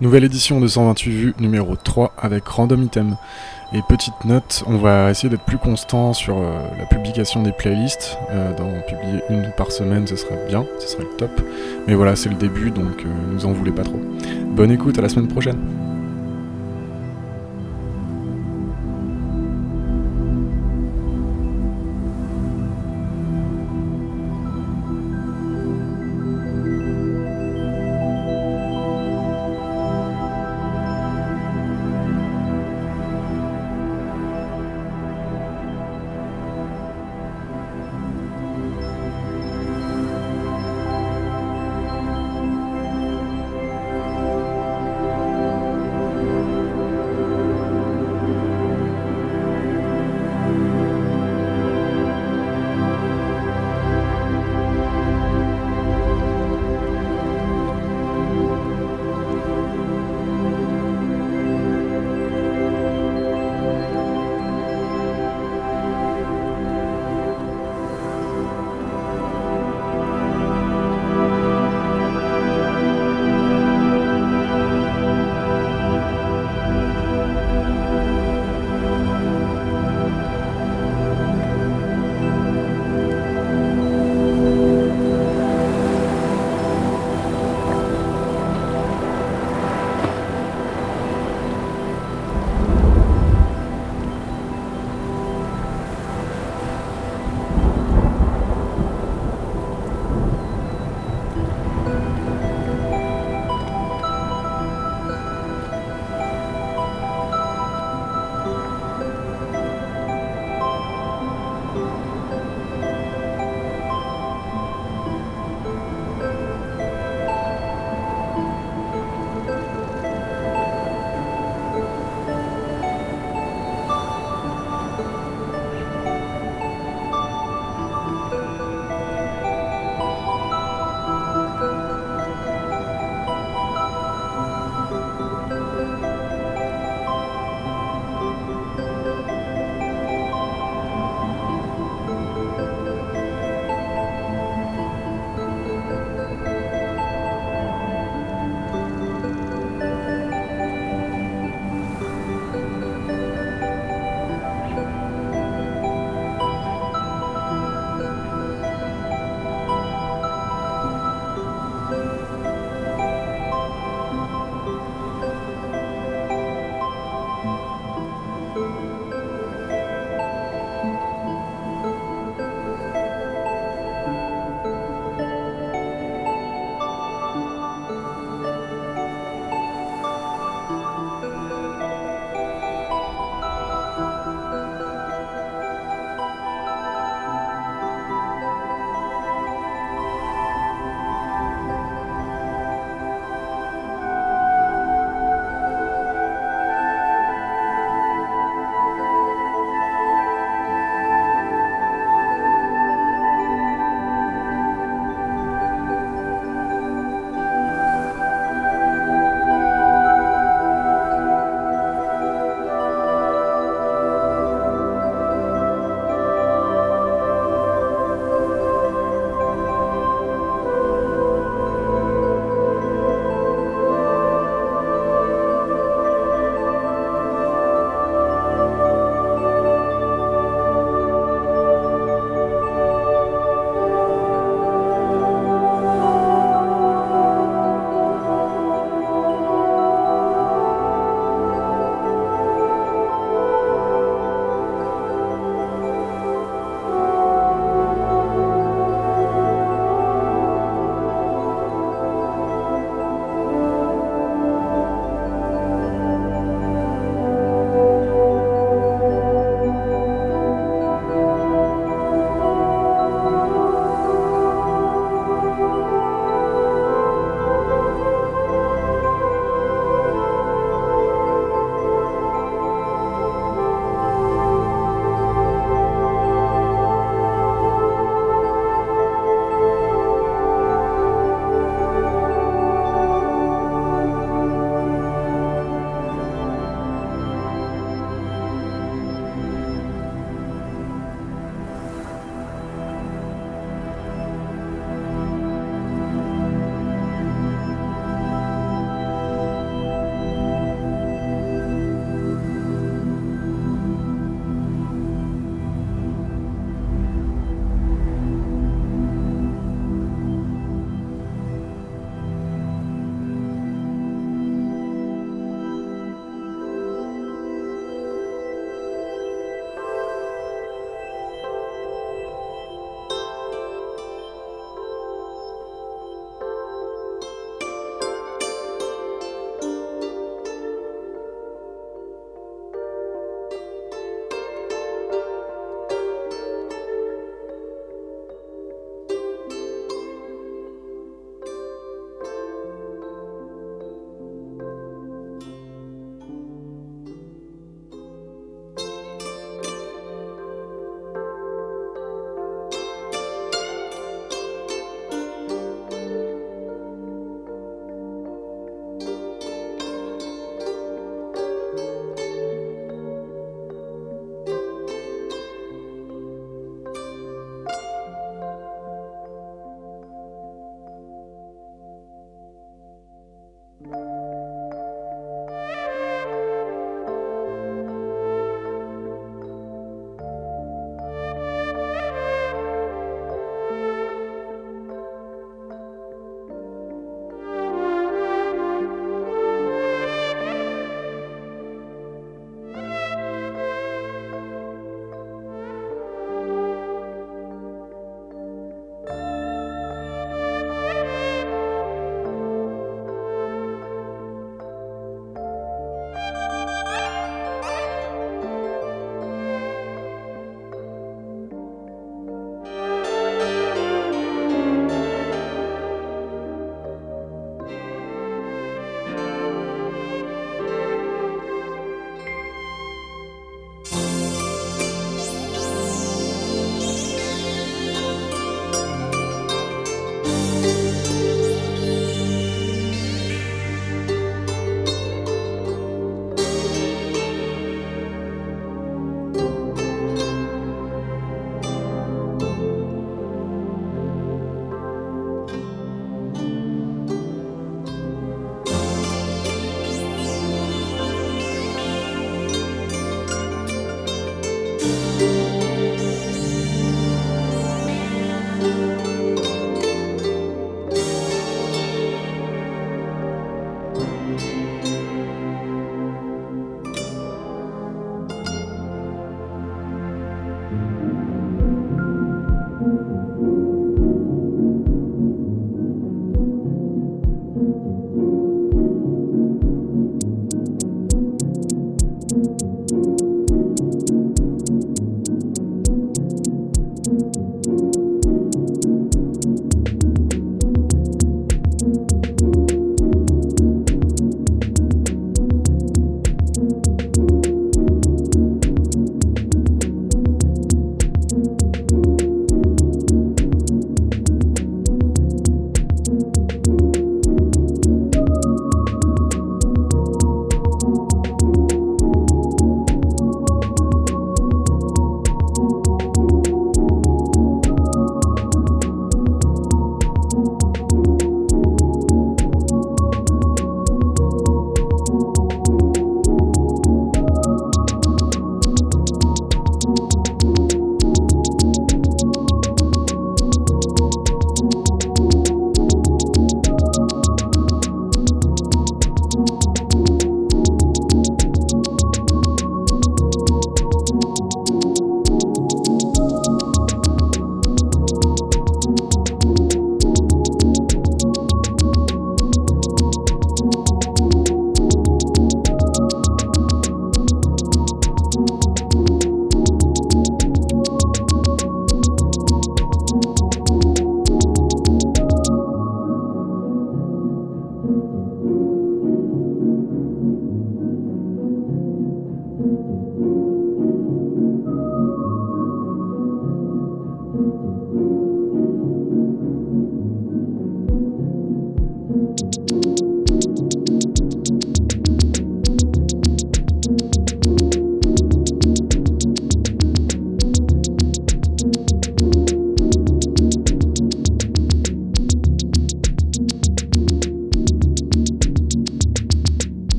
Nouvelle édition de 128 vues numéro 3 avec Random Item. Et petite note, on va essayer d'être plus constant sur euh, la publication des playlists. Euh, d'en publier une par semaine, ce serait bien, ce serait le top. Mais voilà, c'est le début, donc euh, nous en voulez pas trop. Bonne écoute, à la semaine prochaine.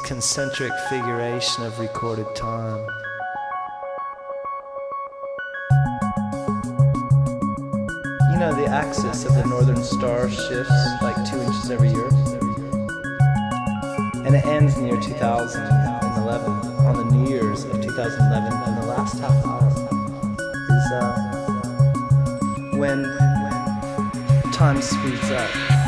Concentric figuration of recorded time. You know, the axis of the northern star shifts like two inches every year. And it ends the year 2011, on the New Year's of 2011, and the last half hour is uh, when time speeds up.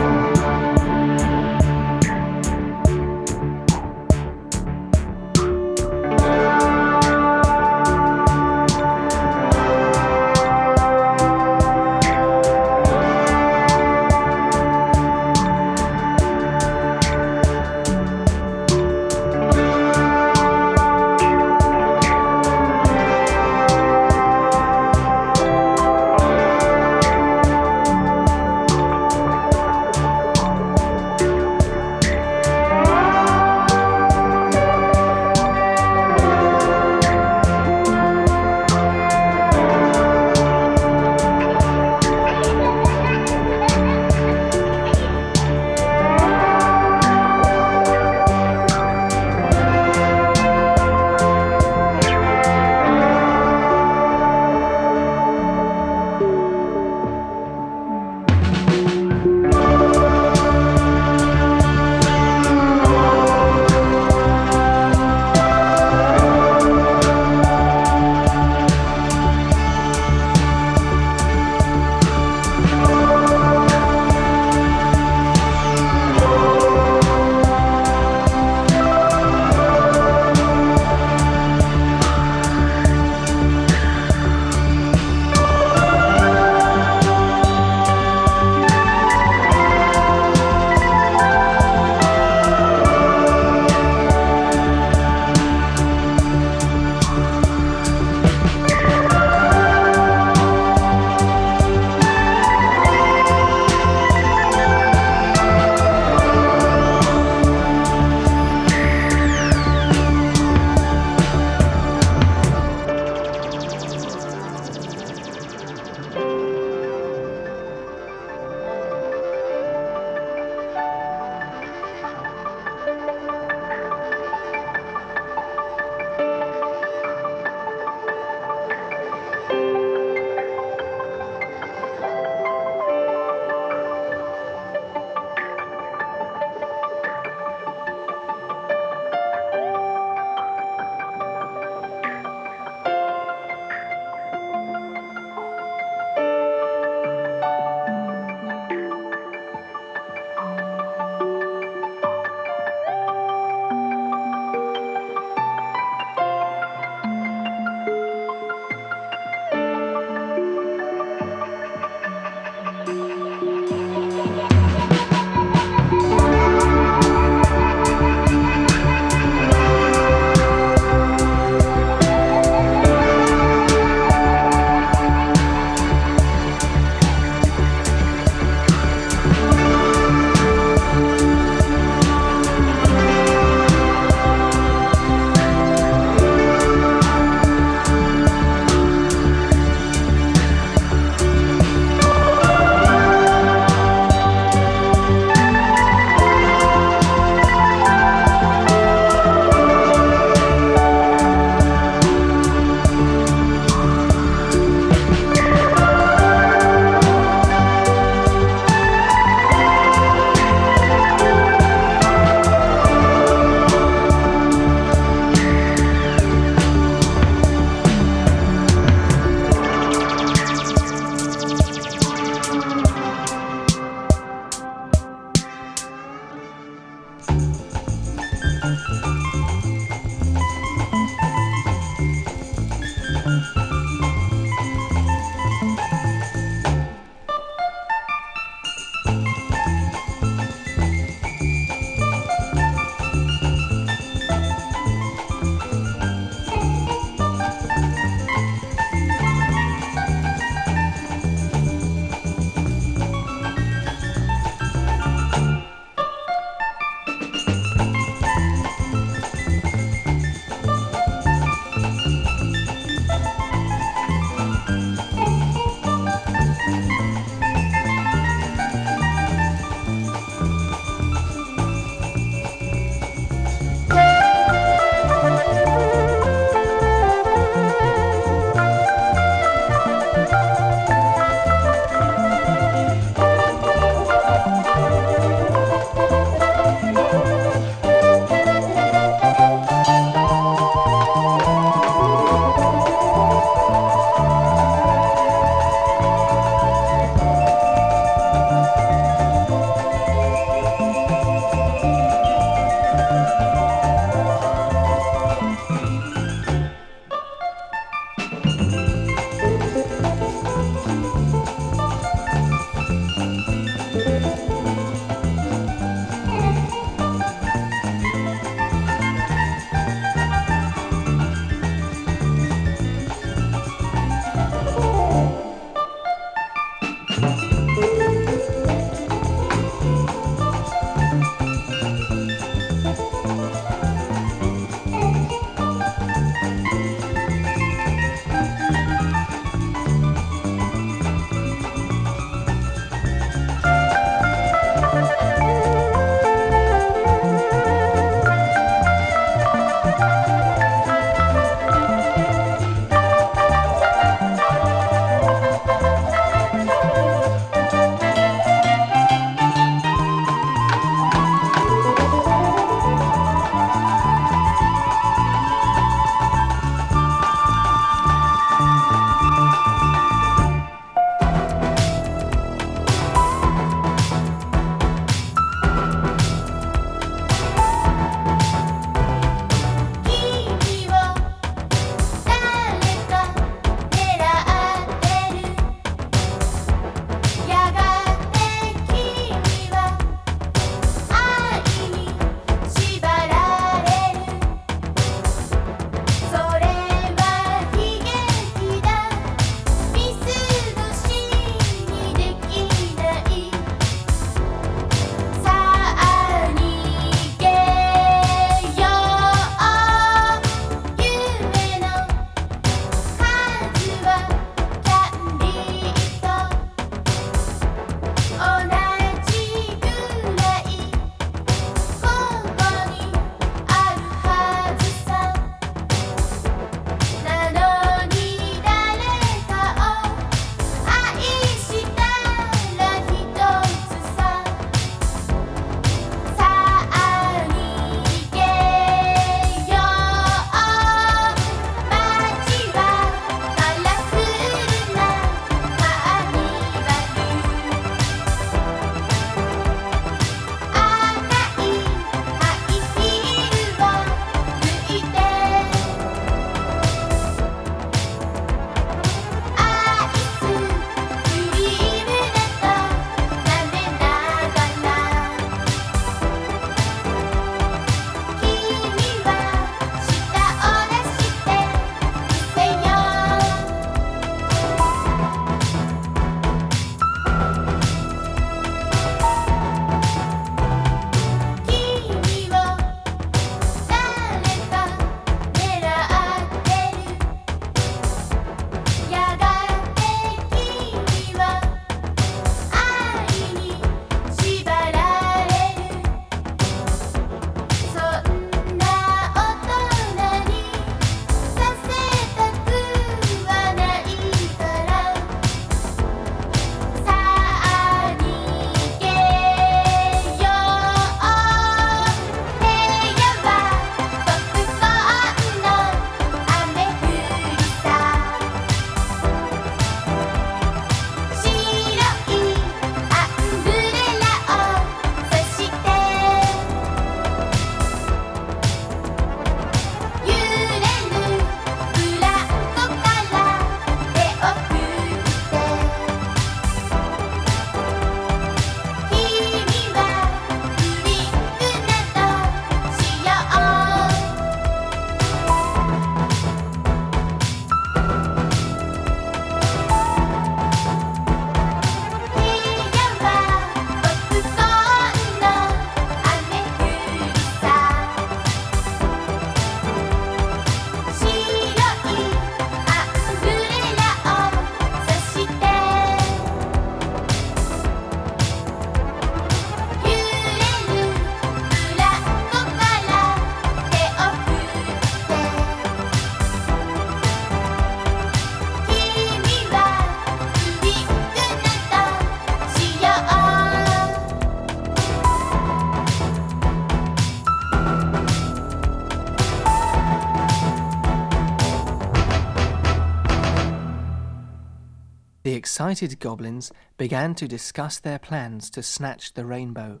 Excited goblins began to discuss their plans to snatch the rainbow.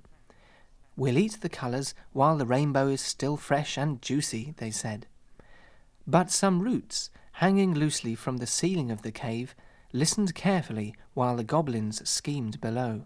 We'll eat the colours while the rainbow is still fresh and juicy, they said. But some roots, hanging loosely from the ceiling of the cave, listened carefully while the goblins schemed below.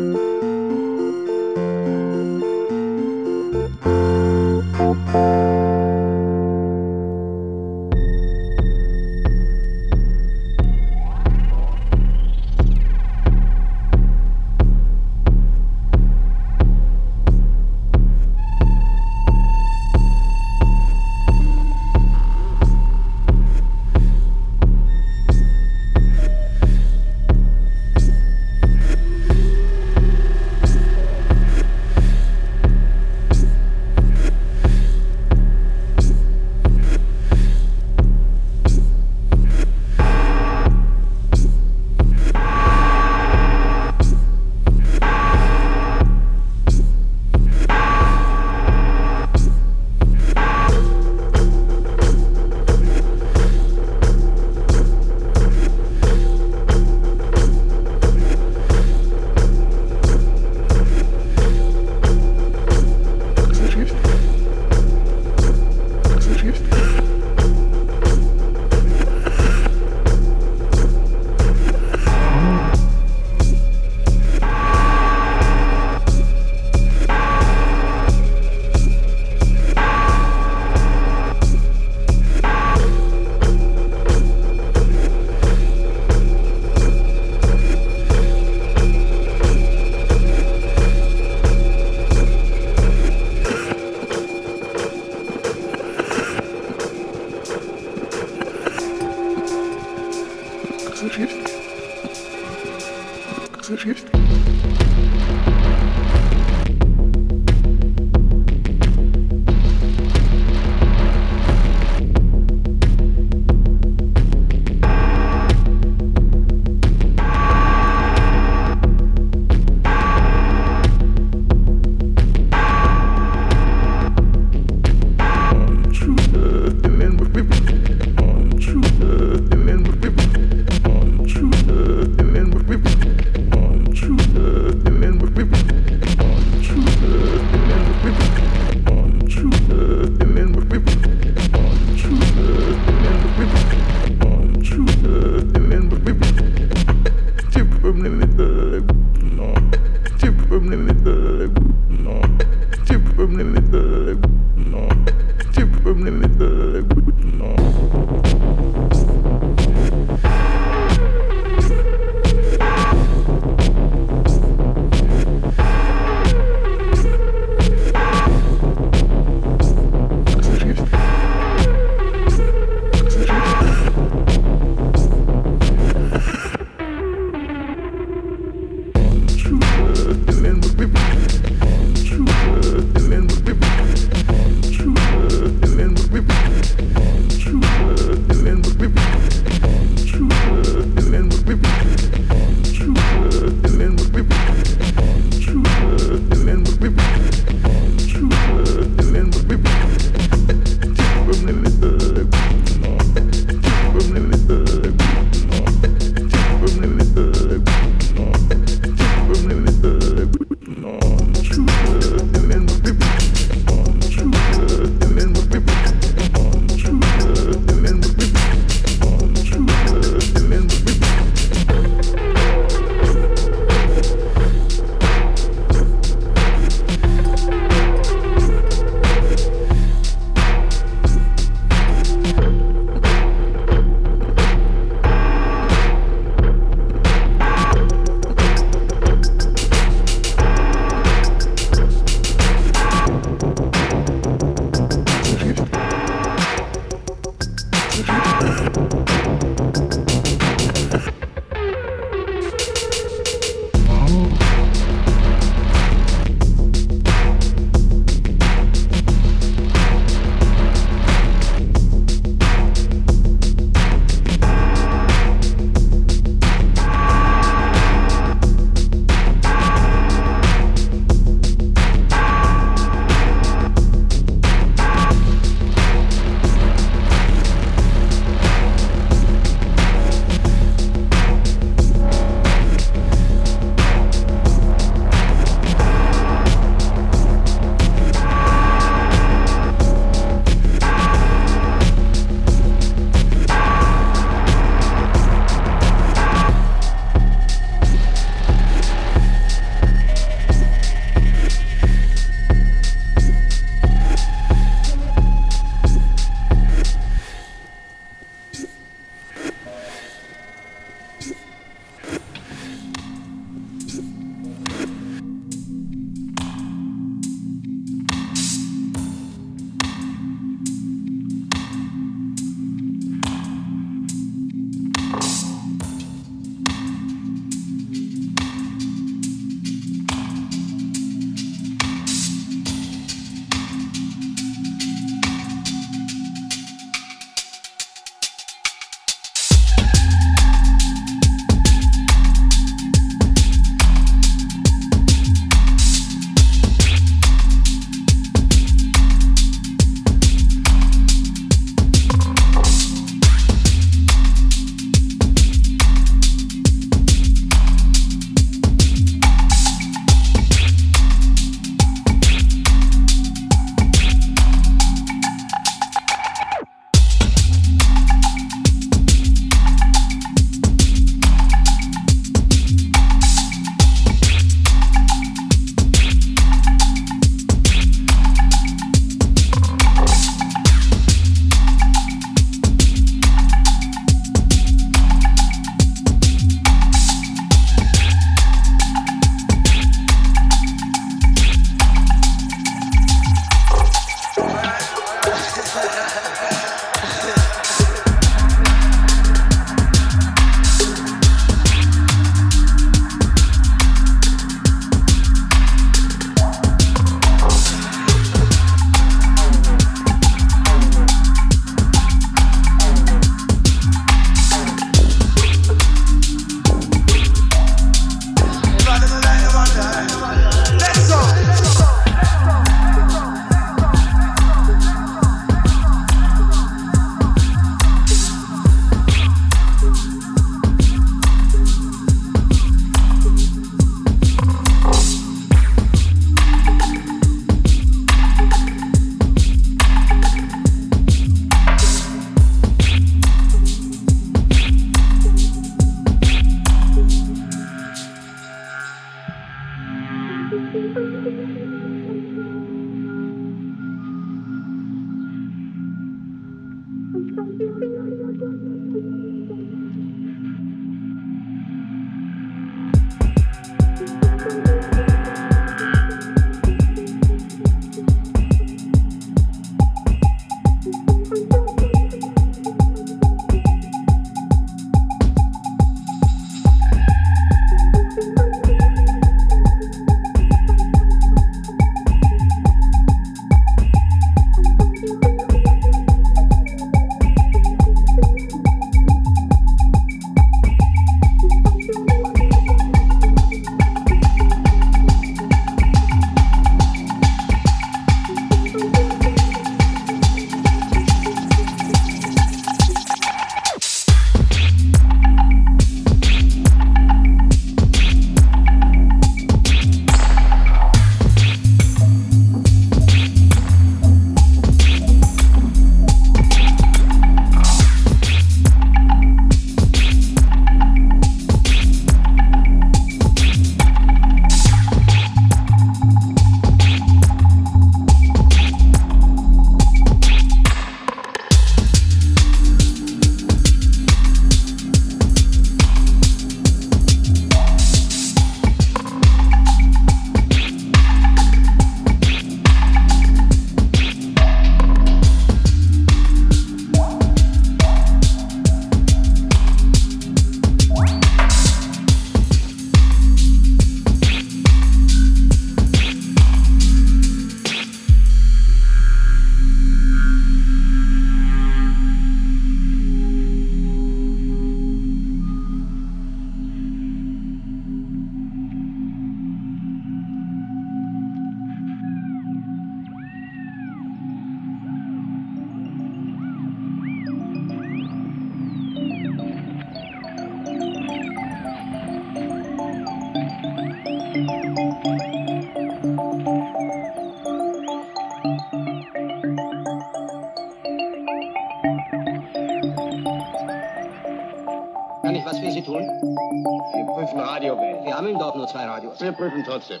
Wir prüfen trotzdem.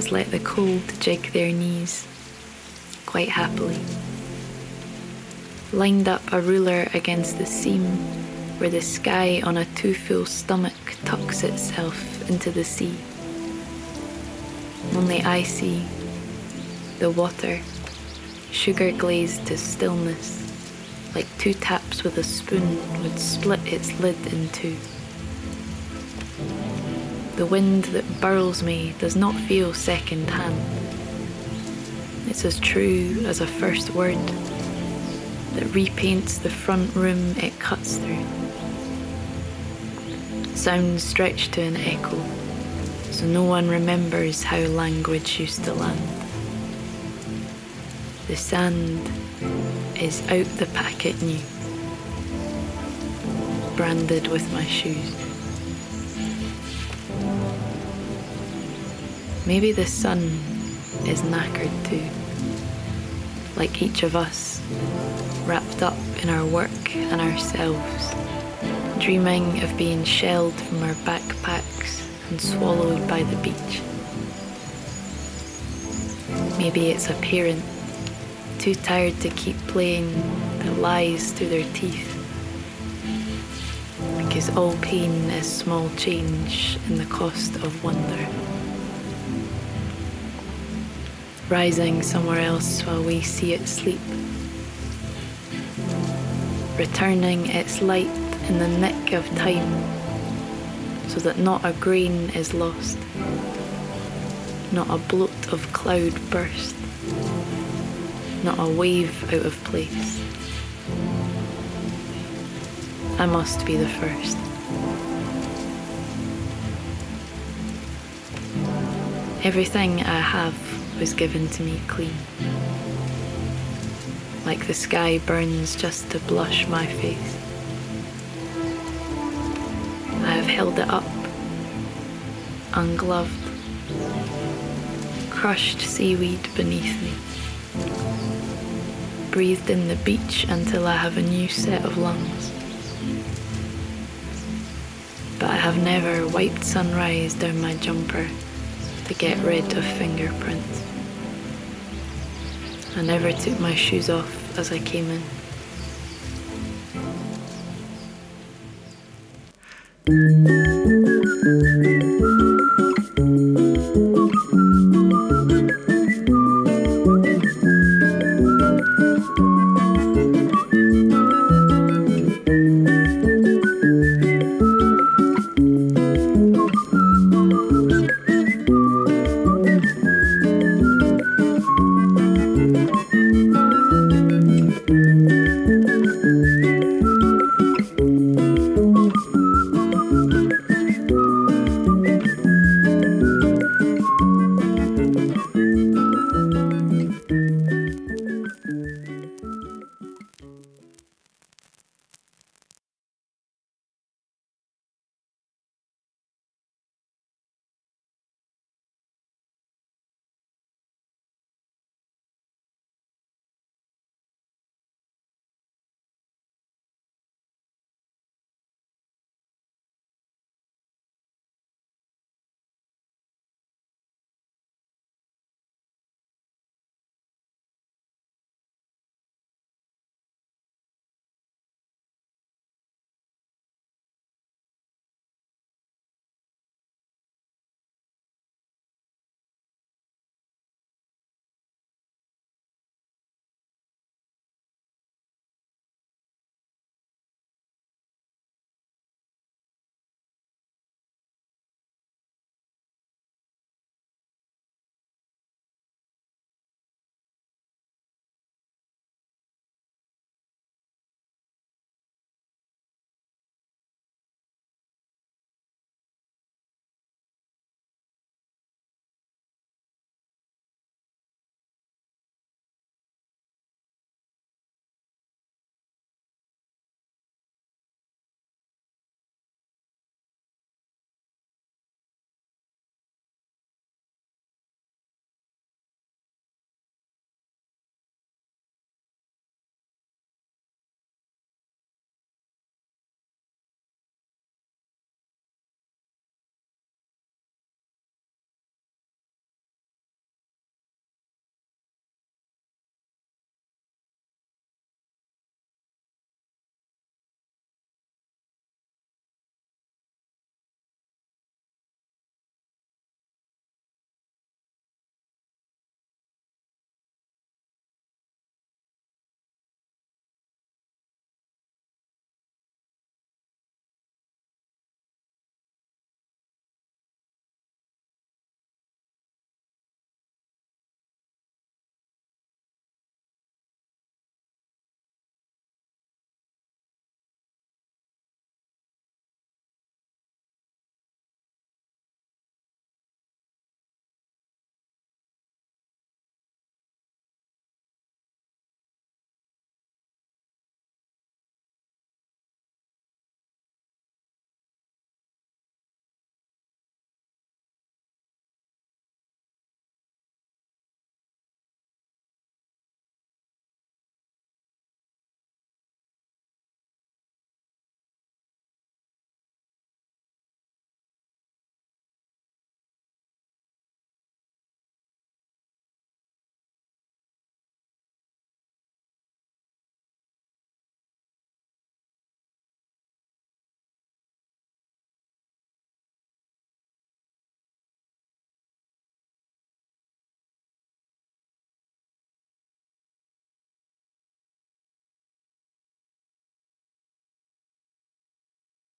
Has let the cold jig their knees quite happily. Lined up a ruler against the seam where the sky on a too full stomach tucks itself into the sea. Only I see the water, sugar glazed to stillness, like two taps with a spoon would split its lid in two. The wind that burls me does not feel second hand. It's as true as a first word that repaints the front room it cuts through. Sounds stretch to an echo, so no one remembers how language used to land. The sand is out the packet new, branded with my shoes. Maybe the sun is knackered too, like each of us, wrapped up in our work and ourselves, dreaming of being shelled from our backpacks and swallowed by the beach. Maybe it's a parent too tired to keep playing that lies through their teeth. Because all pain is small change in the cost of wonder. Rising somewhere else while we see it sleep. Returning its light in the nick of time so that not a grain is lost, not a bloat of cloud burst not a wave out of place. I must be the first. Everything I have was given to me clean. Like the sky burns just to blush my face. I have held it up, ungloved, crushed seaweed beneath me breathed in the beach until I have a new set of lungs. But I have never wiped sunrise down my jumper to get rid of fingerprints. I never took my shoes off as I came in.